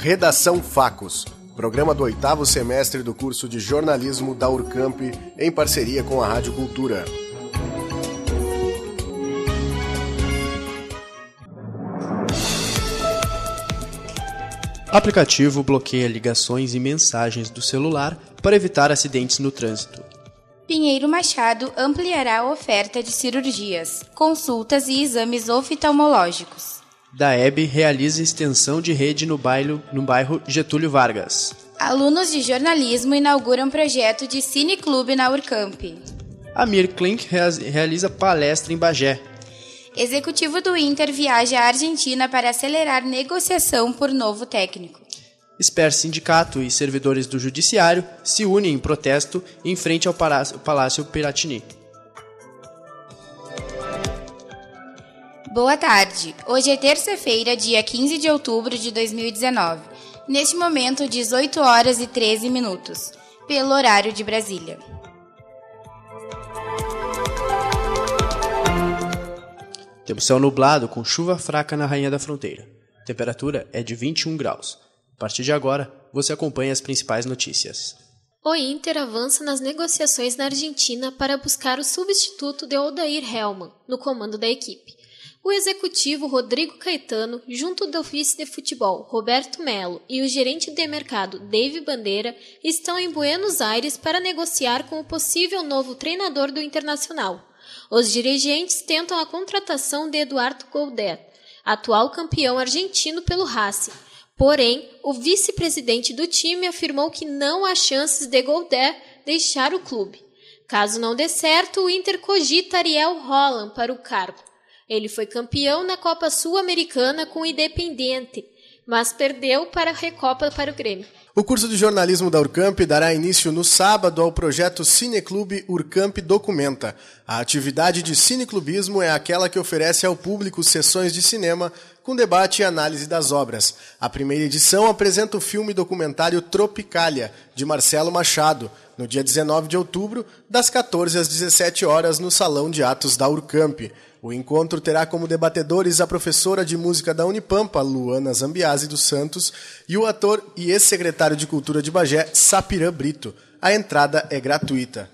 Redação Facos, programa do oitavo semestre do curso de jornalismo da Urcamp, em parceria com a Rádio Cultura. Aplicativo bloqueia ligações e mensagens do celular para evitar acidentes no trânsito. Pinheiro Machado ampliará a oferta de cirurgias, consultas e exames oftalmológicos. Daeb realiza extensão de rede no bairro, no bairro Getúlio Vargas. Alunos de jornalismo inauguram projeto de cineclube na Urcamp. Amir Klink realiza palestra em Bagé. Executivo do Inter viaja à Argentina para acelerar negociação por novo técnico. Esper Sindicato e servidores do Judiciário se unem em protesto em frente ao Palácio, Palácio Piratini. Boa tarde. Hoje é terça-feira, dia 15 de outubro de 2019. Neste momento, 18 horas e 13 minutos, pelo horário de Brasília. Temos céu nublado com chuva fraca na Rainha da Fronteira. temperatura é de 21 graus. A partir de agora, você acompanha as principais notícias. O Inter avança nas negociações na Argentina para buscar o substituto de Odair Hellman no comando da equipe. O executivo Rodrigo Caetano, junto do vice de futebol Roberto Melo e o gerente de mercado Dave Bandeira, estão em Buenos Aires para negociar com o possível novo treinador do Internacional. Os dirigentes tentam a contratação de Eduardo Goldet, atual campeão argentino pelo Racing. Porém, o vice-presidente do time afirmou que não há chances de Goldet deixar o clube. Caso não dê certo, o Inter cogita Ariel Holland para o cargo. Ele foi campeão na Copa Sul-Americana com o Independente, mas perdeu para a Recopa para o Grêmio. O curso de jornalismo da Urcamp dará início no sábado ao projeto Cineclube Urcamp Documenta. A atividade de cineclubismo é aquela que oferece ao público sessões de cinema com debate e análise das obras. A primeira edição apresenta o filme documentário Tropicália, de Marcelo Machado, no dia 19 de outubro, das 14 às 17 horas, no Salão de Atos da Urcamp. O encontro terá como debatedores a professora de música da Unipampa, Luana Zambiase dos Santos, e o ator e ex-secretário de Cultura de Bagé, Sapirã Brito. A entrada é gratuita.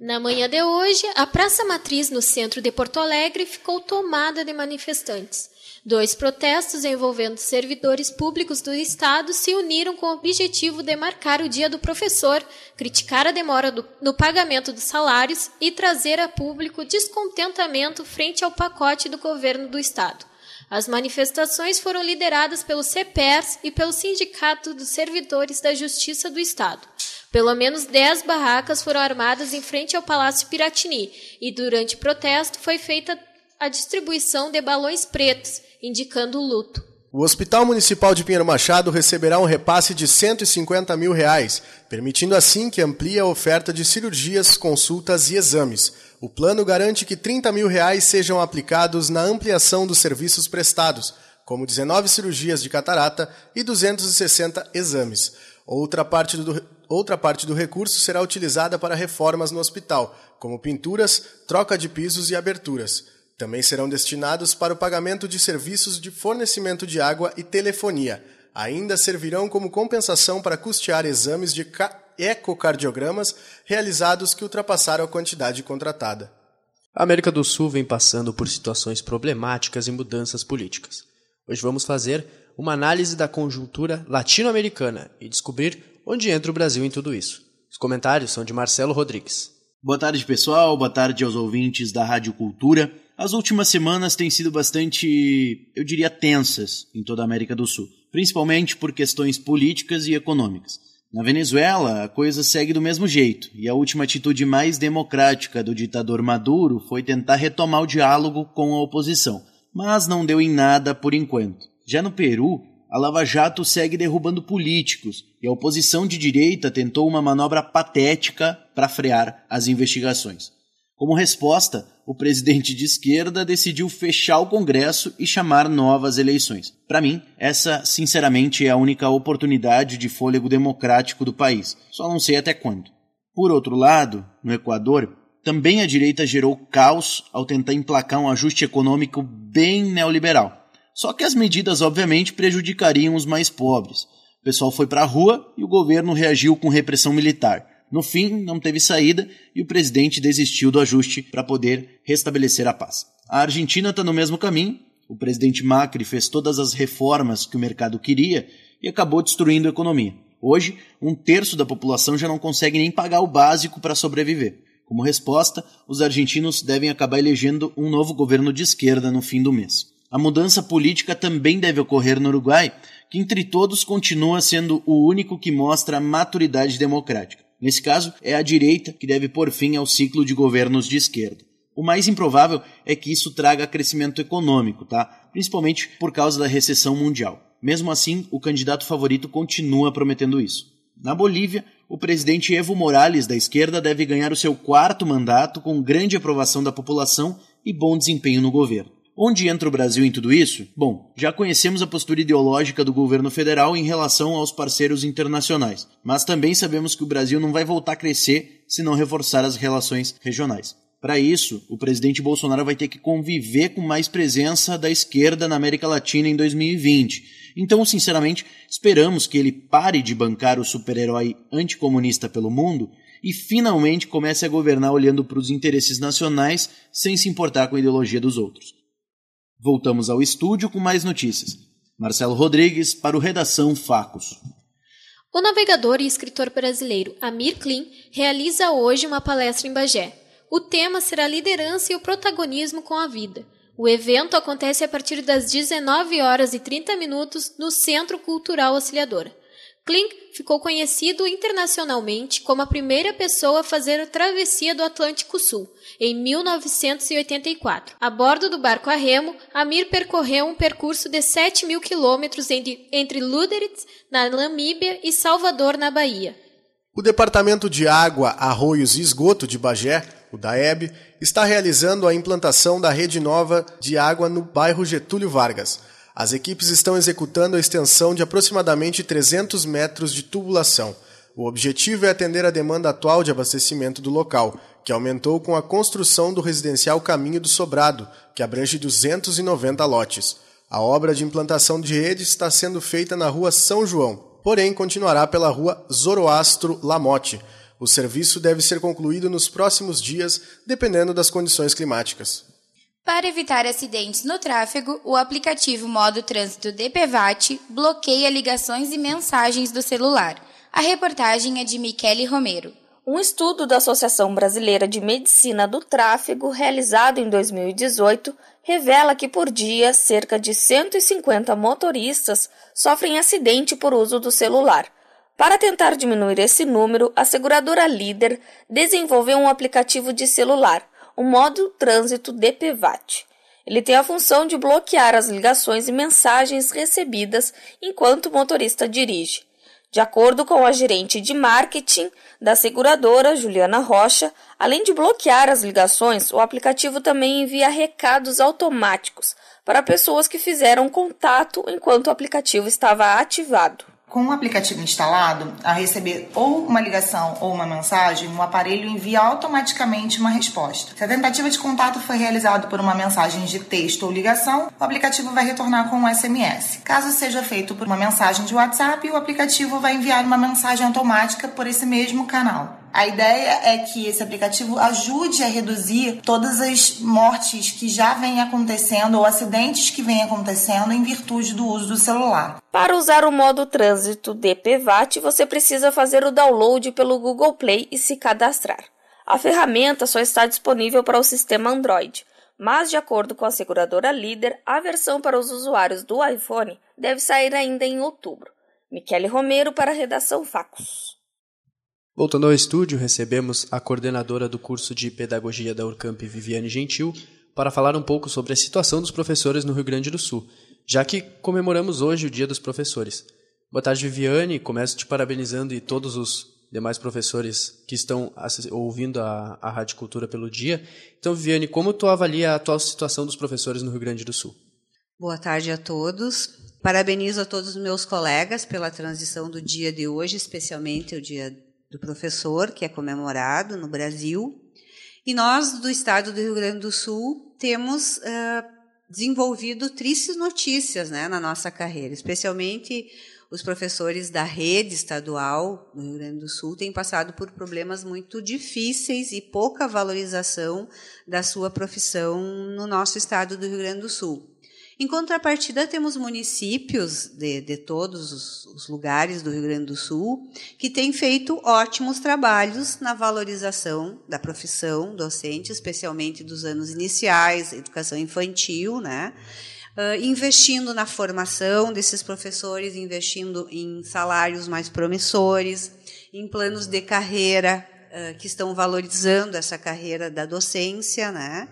Na manhã de hoje, a Praça Matriz, no centro de Porto Alegre, ficou tomada de manifestantes. Dois protestos envolvendo servidores públicos do Estado se uniram com o objetivo de marcar o Dia do Professor, criticar a demora do, no pagamento dos salários e trazer a público descontentamento frente ao pacote do governo do Estado. As manifestações foram lideradas pelo CEPERS e pelo Sindicato dos Servidores da Justiça do Estado. Pelo menos 10 barracas foram armadas em frente ao Palácio Piratini e durante o protesto foi feita a distribuição de balões pretos, indicando o luto. O Hospital Municipal de Pinheiro Machado receberá um repasse de 150 mil reais, permitindo assim que amplie a oferta de cirurgias, consultas e exames. O plano garante que 30 mil reais sejam aplicados na ampliação dos serviços prestados, como 19 cirurgias de catarata e 260 exames. Outra parte do, outra parte do recurso será utilizada para reformas no hospital, como pinturas, troca de pisos e aberturas. Também serão destinados para o pagamento de serviços de fornecimento de água e telefonia. Ainda servirão como compensação para custear exames de ecocardiogramas realizados que ultrapassaram a quantidade contratada. A América do Sul vem passando por situações problemáticas e mudanças políticas. Hoje vamos fazer uma análise da conjuntura latino-americana e descobrir onde entra o Brasil em tudo isso. Os comentários são de Marcelo Rodrigues. Boa tarde, pessoal. Boa tarde aos ouvintes da Rádio Cultura. As últimas semanas têm sido bastante, eu diria, tensas em toda a América do Sul, principalmente por questões políticas e econômicas. Na Venezuela, a coisa segue do mesmo jeito, e a última atitude mais democrática do ditador Maduro foi tentar retomar o diálogo com a oposição, mas não deu em nada por enquanto. Já no Peru, a Lava Jato segue derrubando políticos e a oposição de direita tentou uma manobra patética para frear as investigações. Como resposta, o presidente de esquerda decidiu fechar o Congresso e chamar novas eleições. Para mim, essa, sinceramente, é a única oportunidade de fôlego democrático do país. Só não sei até quando. Por outro lado, no Equador, também a direita gerou caos ao tentar emplacar um ajuste econômico bem neoliberal. Só que as medidas, obviamente, prejudicariam os mais pobres. pessoal foi para a rua e o governo reagiu com repressão militar. No fim, não teve saída e o presidente desistiu do ajuste para poder restabelecer a paz. A Argentina está no mesmo caminho. O presidente Macri fez todas as reformas que o mercado queria e acabou destruindo a economia. Hoje, um terço da população já não consegue nem pagar o básico para sobreviver. Como resposta, os argentinos devem acabar elegendo um novo governo de esquerda no fim do mês. A mudança política também deve ocorrer no Uruguai, que entre todos continua sendo o único que mostra maturidade democrática. Nesse caso, é a direita que deve pôr fim ao ciclo de governos de esquerda. O mais improvável é que isso traga crescimento econômico, tá? Principalmente por causa da recessão mundial. Mesmo assim, o candidato favorito continua prometendo isso. Na Bolívia, o presidente Evo Morales, da esquerda, deve ganhar o seu quarto mandato com grande aprovação da população e bom desempenho no governo. Onde entra o Brasil em tudo isso? Bom, já conhecemos a postura ideológica do governo federal em relação aos parceiros internacionais, mas também sabemos que o Brasil não vai voltar a crescer se não reforçar as relações regionais. Para isso, o presidente Bolsonaro vai ter que conviver com mais presença da esquerda na América Latina em 2020. Então, sinceramente, esperamos que ele pare de bancar o super-herói anticomunista pelo mundo e finalmente comece a governar olhando para os interesses nacionais sem se importar com a ideologia dos outros. Voltamos ao estúdio com mais notícias. Marcelo Rodrigues para o Redação Facos. O navegador e escritor brasileiro Amir Klin realiza hoje uma palestra em Bagé. O tema será liderança e o protagonismo com a vida. O evento acontece a partir das 19 horas e 30 minutos no Centro Cultural Auxiliadora. Klink ficou conhecido internacionalmente como a primeira pessoa a fazer a travessia do Atlântico Sul, em 1984. A bordo do barco a remo, Amir percorreu um percurso de 7 mil quilômetros entre Luderitz, na Namíbia, e Salvador, na Bahia. O Departamento de Água, Arroios e Esgoto de Bagé, o DAEB, está realizando a implantação da rede nova de água no bairro Getúlio Vargas. As equipes estão executando a extensão de aproximadamente 300 metros de tubulação. O objetivo é atender a demanda atual de abastecimento do local, que aumentou com a construção do residencial Caminho do Sobrado, que abrange 290 lotes. A obra de implantação de rede está sendo feita na rua São João, porém continuará pela rua Zoroastro Lamote. O serviço deve ser concluído nos próximos dias, dependendo das condições climáticas. Para evitar acidentes no tráfego, o aplicativo Modo Trânsito DPVAT bloqueia ligações e mensagens do celular. A reportagem é de Michele Romero. Um estudo da Associação Brasileira de Medicina do Tráfego, realizado em 2018, revela que por dia cerca de 150 motoristas sofrem acidente por uso do celular. Para tentar diminuir esse número, a seguradora Líder desenvolveu um aplicativo de celular o modo trânsito DPVAT. Ele tem a função de bloquear as ligações e mensagens recebidas enquanto o motorista dirige. De acordo com a gerente de marketing da seguradora, Juliana Rocha, além de bloquear as ligações, o aplicativo também envia recados automáticos para pessoas que fizeram contato enquanto o aplicativo estava ativado. Com o aplicativo instalado, a receber ou uma ligação ou uma mensagem, o aparelho envia automaticamente uma resposta. Se a tentativa de contato foi realizada por uma mensagem de texto ou ligação, o aplicativo vai retornar com um SMS. Caso seja feito por uma mensagem de WhatsApp, o aplicativo vai enviar uma mensagem automática por esse mesmo canal. A ideia é que esse aplicativo ajude a reduzir todas as mortes que já vêm acontecendo ou acidentes que vêm acontecendo em virtude do uso do celular. Para usar o modo trânsito DPVAT, você precisa fazer o download pelo Google Play e se cadastrar. A ferramenta só está disponível para o sistema Android, mas, de acordo com a seguradora líder, a versão para os usuários do iPhone deve sair ainda em outubro. Michele Romero para a redação Facos. Voltando ao estúdio, recebemos a coordenadora do curso de Pedagogia da Urcamp, Viviane Gentil, para falar um pouco sobre a situação dos professores no Rio Grande do Sul, já que comemoramos hoje o Dia dos Professores. Boa tarde, Viviane. Começo te parabenizando e todos os demais professores que estão ouvindo a, a Rádio Cultura pelo dia. Então, Viviane, como tu avalia a atual situação dos professores no Rio Grande do Sul? Boa tarde a todos. Parabenizo a todos os meus colegas pela transição do dia de hoje, especialmente o dia do professor, que é comemorado no Brasil. E nós, do estado do Rio Grande do Sul, temos uh, desenvolvido tristes notícias né, na nossa carreira, especialmente os professores da rede estadual no Rio Grande do Sul têm passado por problemas muito difíceis e pouca valorização da sua profissão no nosso estado do Rio Grande do Sul. Em contrapartida, temos municípios de, de todos os, os, lugares do Rio Grande do Sul que têm feito ótimos trabalhos na valorização da profissão docente, especialmente dos anos iniciais, educação infantil, né? Uh, investindo na formação desses professores, investindo em salários mais promissores, em planos de carreira uh, que estão valorizando essa carreira da docência, né?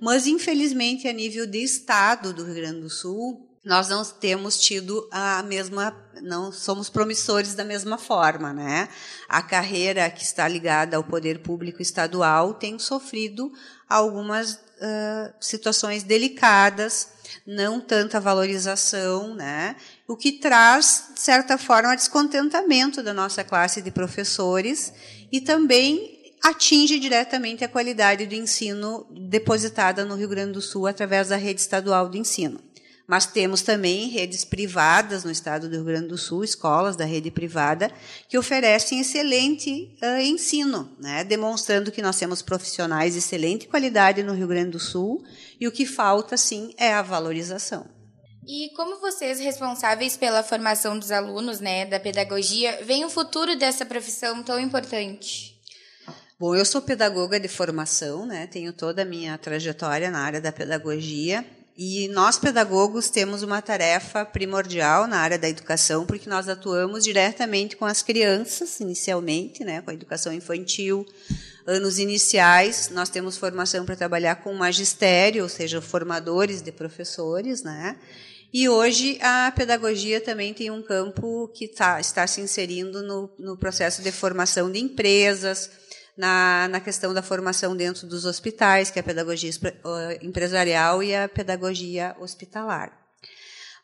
Mas, infelizmente, a nível de estado do Rio Grande do Sul, nós não temos tido a mesma, não somos promissores da mesma forma, né? A carreira que está ligada ao poder público estadual tem sofrido algumas uh, situações delicadas, não tanta valorização, né? O que traz, de certa forma, descontentamento da nossa classe de professores e também atinge diretamente a qualidade do ensino depositada no Rio Grande do Sul através da rede estadual de ensino. Mas temos também redes privadas no estado do Rio Grande do Sul, escolas da rede privada, que oferecem excelente uh, ensino, né? demonstrando que nós temos profissionais de excelente qualidade no Rio Grande do Sul e o que falta, sim, é a valorização. E como vocês, responsáveis pela formação dos alunos, né, da pedagogia, veem o futuro dessa profissão tão importante? Bom, eu sou pedagoga de formação, né? Tenho toda a minha trajetória na área da pedagogia e nós pedagogos temos uma tarefa primordial na área da educação, porque nós atuamos diretamente com as crianças, inicialmente, né, com a educação infantil, anos iniciais, nós temos formação para trabalhar com magistério, ou seja, formadores de professores, né? E hoje a pedagogia também tem um campo que tá, está se inserindo no, no processo de formação de empresas, na, na questão da formação dentro dos hospitais, que é a pedagogia empresarial e a pedagogia hospitalar.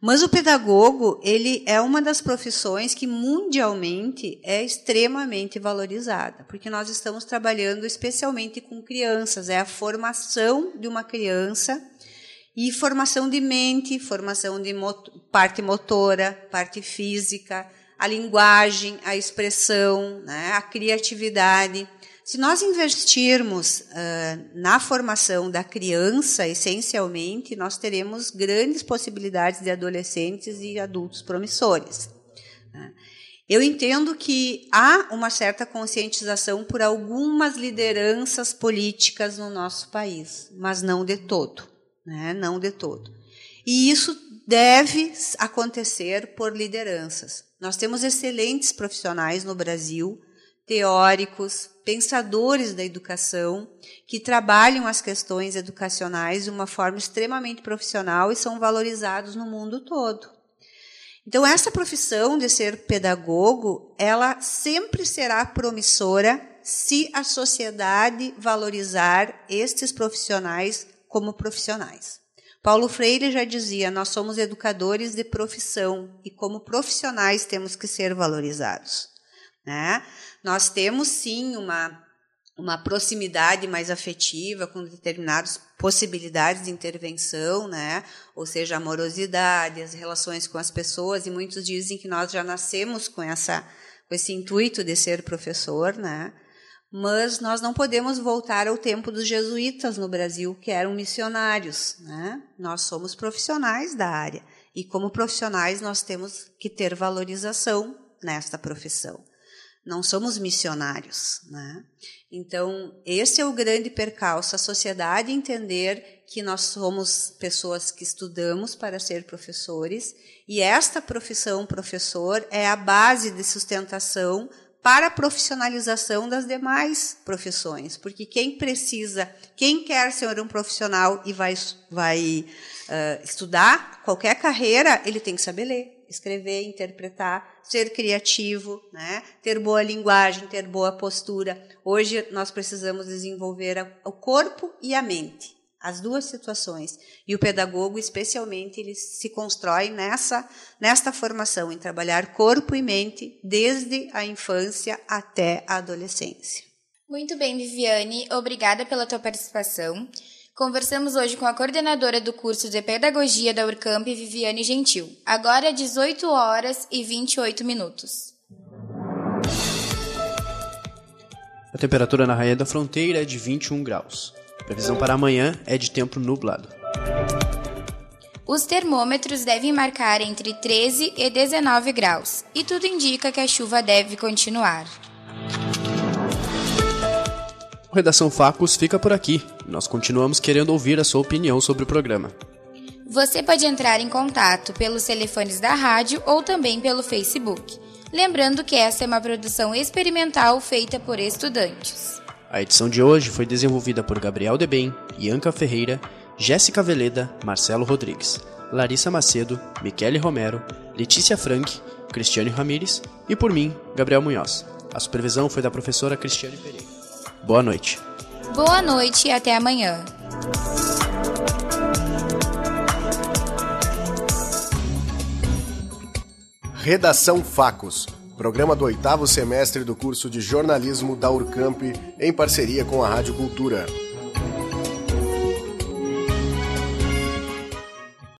Mas o pedagogo, ele é uma das profissões que mundialmente é extremamente valorizada, porque nós estamos trabalhando especialmente com crianças, é a formação de uma criança e formação de mente, formação de parte motora, parte física, a linguagem, a expressão, né, a criatividade. Se nós investirmos uh, na formação da criança, essencialmente, nós teremos grandes possibilidades de adolescentes e adultos promissores. Né? Eu entendo que há uma certa conscientização por algumas lideranças políticas no nosso país, mas não de todo, né? não de todo. E isso deve acontecer por lideranças. Nós temos excelentes profissionais no Brasil, teóricos, pensadores da educação, que trabalham as questões educacionais de uma forma extremamente profissional e são valorizados no mundo todo. Então, essa profissão de ser pedagogo, ela sempre será promissora se a sociedade valorizar estes profissionais como profissionais. Paulo Freire já dizia: nós somos educadores de profissão e, como profissionais, temos que ser valorizados. Né? Nós temos sim uma, uma proximidade mais afetiva com determinadas possibilidades de intervenção, né? ou seja, amorosidade, as relações com as pessoas, e muitos dizem que nós já nascemos com, essa, com esse intuito de ser professor, né? mas nós não podemos voltar ao tempo dos jesuítas no Brasil, que eram missionários. Né? Nós somos profissionais da área, e como profissionais nós temos que ter valorização nesta profissão não somos missionários. Né? Então, esse é o grande percalço, a sociedade entender que nós somos pessoas que estudamos para ser professores e esta profissão professor é a base de sustentação para a profissionalização das demais profissões, porque quem precisa, quem quer ser um profissional e vai, vai uh, estudar qualquer carreira, ele tem que saber ler escrever, interpretar, ser criativo, né? ter boa linguagem, ter boa postura. Hoje nós precisamos desenvolver o corpo e a mente, as duas situações. E o pedagogo, especialmente, ele se constrói nessa nesta formação em trabalhar corpo e mente desde a infância até a adolescência. Muito bem, Viviane, obrigada pela tua participação. Conversamos hoje com a coordenadora do curso de Pedagogia da Urcamp, Viviane Gentil. Agora 18 horas e 28 minutos. A temperatura na Rainha da Fronteira é de 21 graus. A previsão para amanhã é de tempo nublado. Os termômetros devem marcar entre 13 e 19 graus, e tudo indica que a chuva deve continuar. O Redação Facos fica por aqui. Nós continuamos querendo ouvir a sua opinião sobre o programa. Você pode entrar em contato pelos telefones da rádio ou também pelo Facebook. Lembrando que essa é uma produção experimental feita por estudantes. A edição de hoje foi desenvolvida por Gabriel Debem, Ianca Ferreira, Jéssica Veleda, Marcelo Rodrigues, Larissa Macedo, Michele Romero, Letícia Frank, Cristiane Ramires e por mim, Gabriel Munhoz. A supervisão foi da professora Cristiane Pereira. Boa noite. Boa noite e até amanhã. Redação Facos, programa do oitavo semestre do curso de jornalismo da Urcamp, em parceria com a Rádio Cultura.